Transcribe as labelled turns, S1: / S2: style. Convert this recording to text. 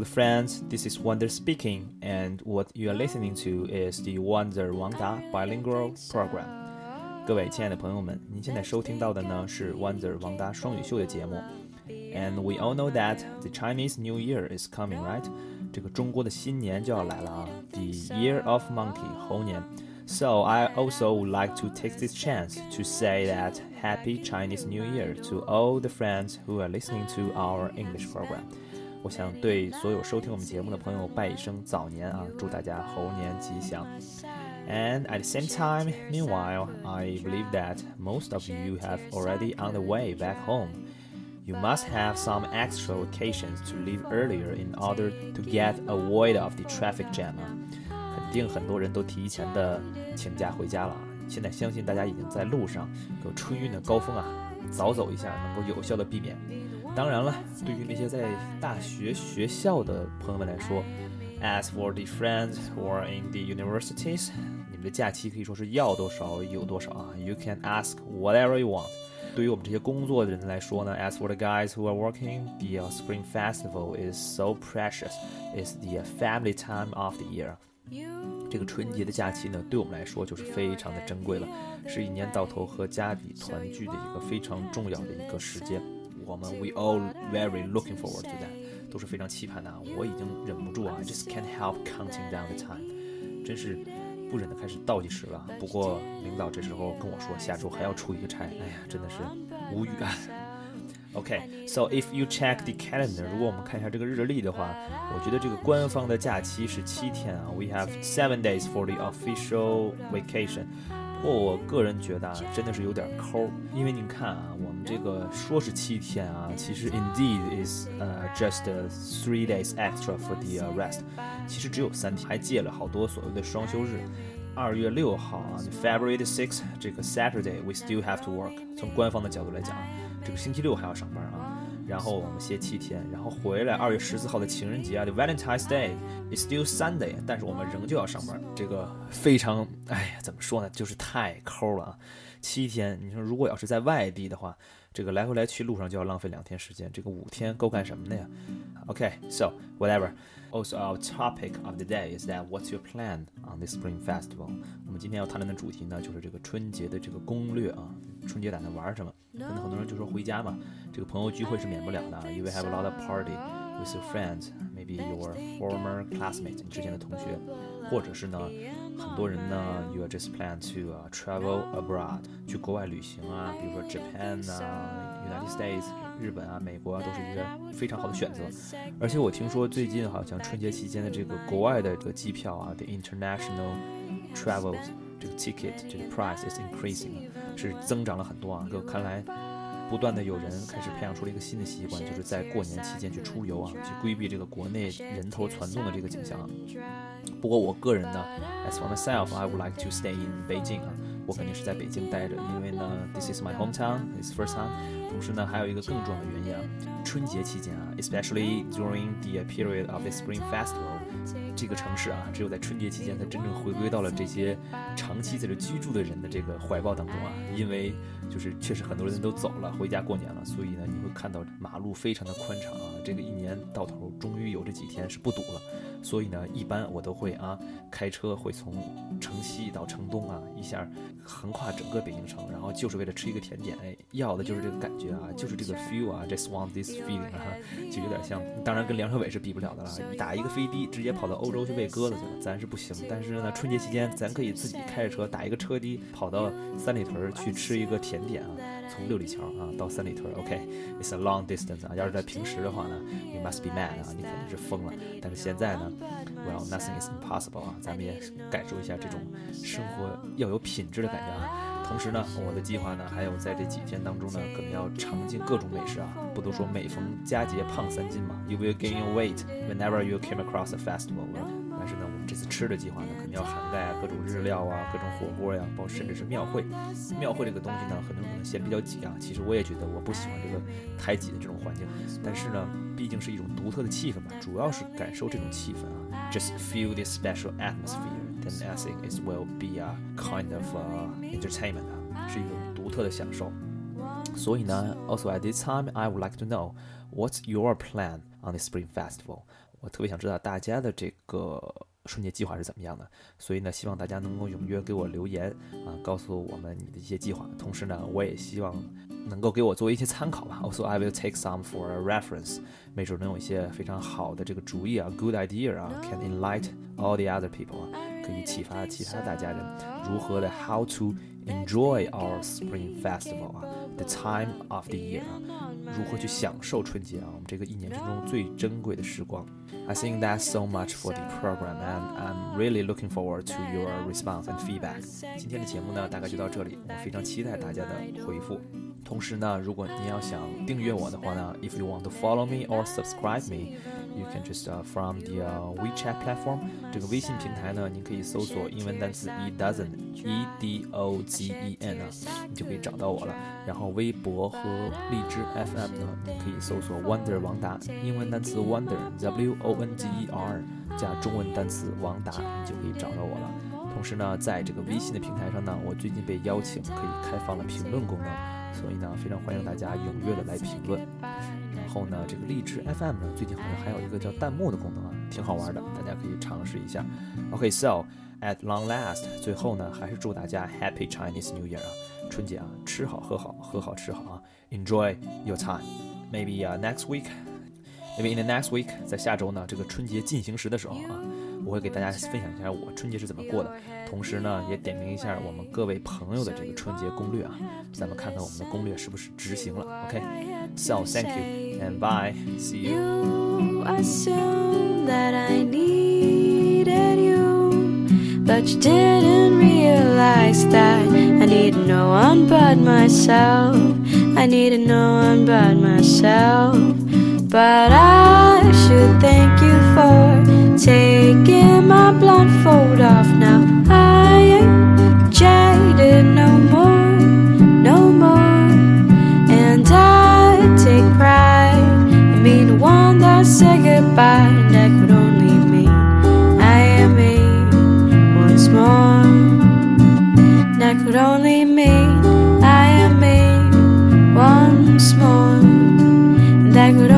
S1: the friends, this is Wonder speaking, and what you are listening to is the Wonder Wanda Bilingual Program. 各位亲爱的朋友们，您现在收听到的呢是 Wonder 王达双语秀的节目。And we all know that the Chinese New Year is coming, right? 这个中国的新年就要来了啊，the Year of Monkey 猴年。So I also would like to take this chance to say that Happy Chinese New Year to all the friends who are listening to our English program. 我想对所有收听我们节目的朋友拜一声早年啊，祝大家猴年吉祥。And at the same time, meanwhile, I believe that most of you have already on the way back home. You must have some extra vacations to leave earlier in order to get avoid of the traffic jam. 肯定很多人都提前的请假回家了。现在相信大家已经在路上，有春运的高峰啊，早走一下能够有效的避免。当然了，对于那些在大学学校的朋友们来说，as for the friends who are in the universities，你们的假期可以说是要多少有多少啊。You can ask whatever you want。对于我们这些工作的人来说呢，as for the guys who are working，the Spring Festival is so precious，is the family time of the year. 这个春节的假期呢，对我们来说就是非常的珍贵了，是一年到头和家里团聚的一个非常重要的一个时间。我们 we all very looking forward to that，都是非常期盼的。我已经忍不住啊，just can't help counting down the time，真是不忍的开始倒计时了。不过领导这时候跟我说，下周还要出一个差，哎呀，真的是无语啊。Okay, so if you check the calendar，如果我们看一下这个日历的话，我觉得这个官方的假期是七天啊。We have seven days for the official vacation。 不过我个人觉得啊，真的是有点抠，因为您看啊，我们这个说是七天啊，其实 indeed is 呃 just three days extra for the rest，其实只有三天，还借了好多所谓的双休日。二月六号啊，February the sixth，这个 Saturday we still have to work。从官方的角度来讲。这个星期六还要上班啊，然后我们歇七天，然后回来二月十四号的情人节啊，the Valentine's Day is still Sunday，但是我们仍旧要上班，这个非常，哎呀，怎么说呢，就是太抠了啊，七天，你说如果要是在外地的话，这个来回来去路上就要浪费两天时间，这个五天够干什么的呀？OK，so whatever。Also, our topic of the day is that what's your plan on this Spring Festival？我们今天要谈论的主题呢，就是这个春节的这个攻略啊。春节打算玩什么？可能很多人就说回家嘛，这个朋友聚会是免不了的。啊，因为 have a lot of party with your friends, your former classmates，你之前的同学，或者是呢，很多人呢，you are just plan to travel abroad，去国外旅行啊，比如说 Japan 啊，United States。日本啊，美国啊，都是一个非常好的选择。而且我听说最近好像春节期间的这个国外的这个机票啊，the international travels 这个 ticket 这个 price is increasing，是增长了很多啊。哥看来，不断的有人开始培养出了一个新的习惯，就是在过年期间去出游啊，去规避这个国内人头攒动的这个景象。不过我个人呢，as for myself，I would like to stay in Beijing 啊。我肯定是在北京待着，因为呢，this is my hometown，it's first time。同时呢，还有一个更重要的原因啊，春节期间啊，especially during the period of the Spring Festival，这个城市啊，只有在春节期间才真正回归到了这些长期在这居住的人的这个怀抱当中啊，因为就是确实很多人都走了，回家过年了，所以呢，你会看到马路非常的宽敞啊，这个一年到头终于有这几天是不堵了。所以呢，一般我都会啊，开车会从城西到城东啊，一下横跨整个北京城，然后就是为了吃一个甜点，哎，要的就是这个感觉啊，就是这个 feel 啊，just want this feeling 啊，就有点像，当然跟梁朝伟是比不了的啦，打一个飞的直接跑到欧洲去喂鸽子去了，咱是不行。但是呢，春节期间咱可以自己开着车打一个车的跑到三里屯去吃一个甜点啊。从六里桥啊到三里屯，OK，it's a long distance 啊。要是在平时的话呢，you must be mad 啊，你肯定是疯了。但是现在呢，well nothing is impossible 啊，咱们也感受一下这种生活要有品质的感觉啊。同时呢，我的计划呢，还有在这几天当中呢，可能要尝尽各种美食啊。不都说每逢佳节胖三斤嘛？You will gain weight whenever you came across a festival。吃的计划呢，肯定要涵盖各种日料啊，各种火锅呀，包甚至是庙会。庙会这个东西呢，很多人可能嫌比较挤啊。其实我也觉得我不喜欢这个太挤的这种环境。但是呢，毕竟是一种独特的气氛嘛，主要是感受这种气氛啊。Just feel this special atmosphere, then I think it will be a kind of entertainment 啊，是一种独特的享受。所以呢，also at this time, I would like to know what's your plan on the Spring Festival。我特别想知道大家的这个春节计划是怎么样的，所以呢，希望大家能够踊跃给我留言啊，告诉我们你的一些计划。同时呢，我也希望能够给我做一些参考吧。Also, I will take some for a reference，没准能有一些非常好的这个主意啊，good idea 啊，can enlighten all the other people 啊，可以启发其他大家人如何的 how to enjoy our spring festival 啊，the time of the year 啊。如何去享受春节啊？我们这个一年之中最珍贵的时光。I think that's so much for the program, and I'm really looking forward to your response and feedback. 今天的节目呢，大概就到这里。我非常期待大家的回复。同时呢，如果您要想订阅我的话呢，If you want to follow me or subscribe me. You can just from the WeChat platform 这个微信平台呢，您可以搜索英文单词 e dozen e d o z e n 啊，你就可以找到我了。然后微博和荔枝 FM 呢，你可以搜索 Wonder 王达，英文单词 “wonder” w o n g e r 加中文单词王达，你就可以找到我了。同时呢，在这个微信的平台上呢，我最近被邀请可以开放了评论功能，所以呢，非常欢迎大家踊跃的来评论。然后呢，这个荔枝 FM 呢，最近好像还有一个叫弹幕的功能啊，挺好玩的，大家可以尝试一下。OK，so at long last，最后呢，还是祝大家 Happy Chinese New Year 啊，春节啊，吃好喝好，喝好吃好啊，Enjoy your time。Maybe next week，maybe in the next week，在下周呢，这个春节进行时的时候啊。我会给大家分享一下我春节是怎么过的，同时呢也点评一下我们各位朋友的这个春节攻略啊，咱们看看我们的攻略是不是执行了。OK，so thank you and bye you assume that I needed you，but you didn't realize that I need no one but myself，I need no one but myself，but I。Say goodbye, that could only mean I am me once more. That could only mean I am me once more. That could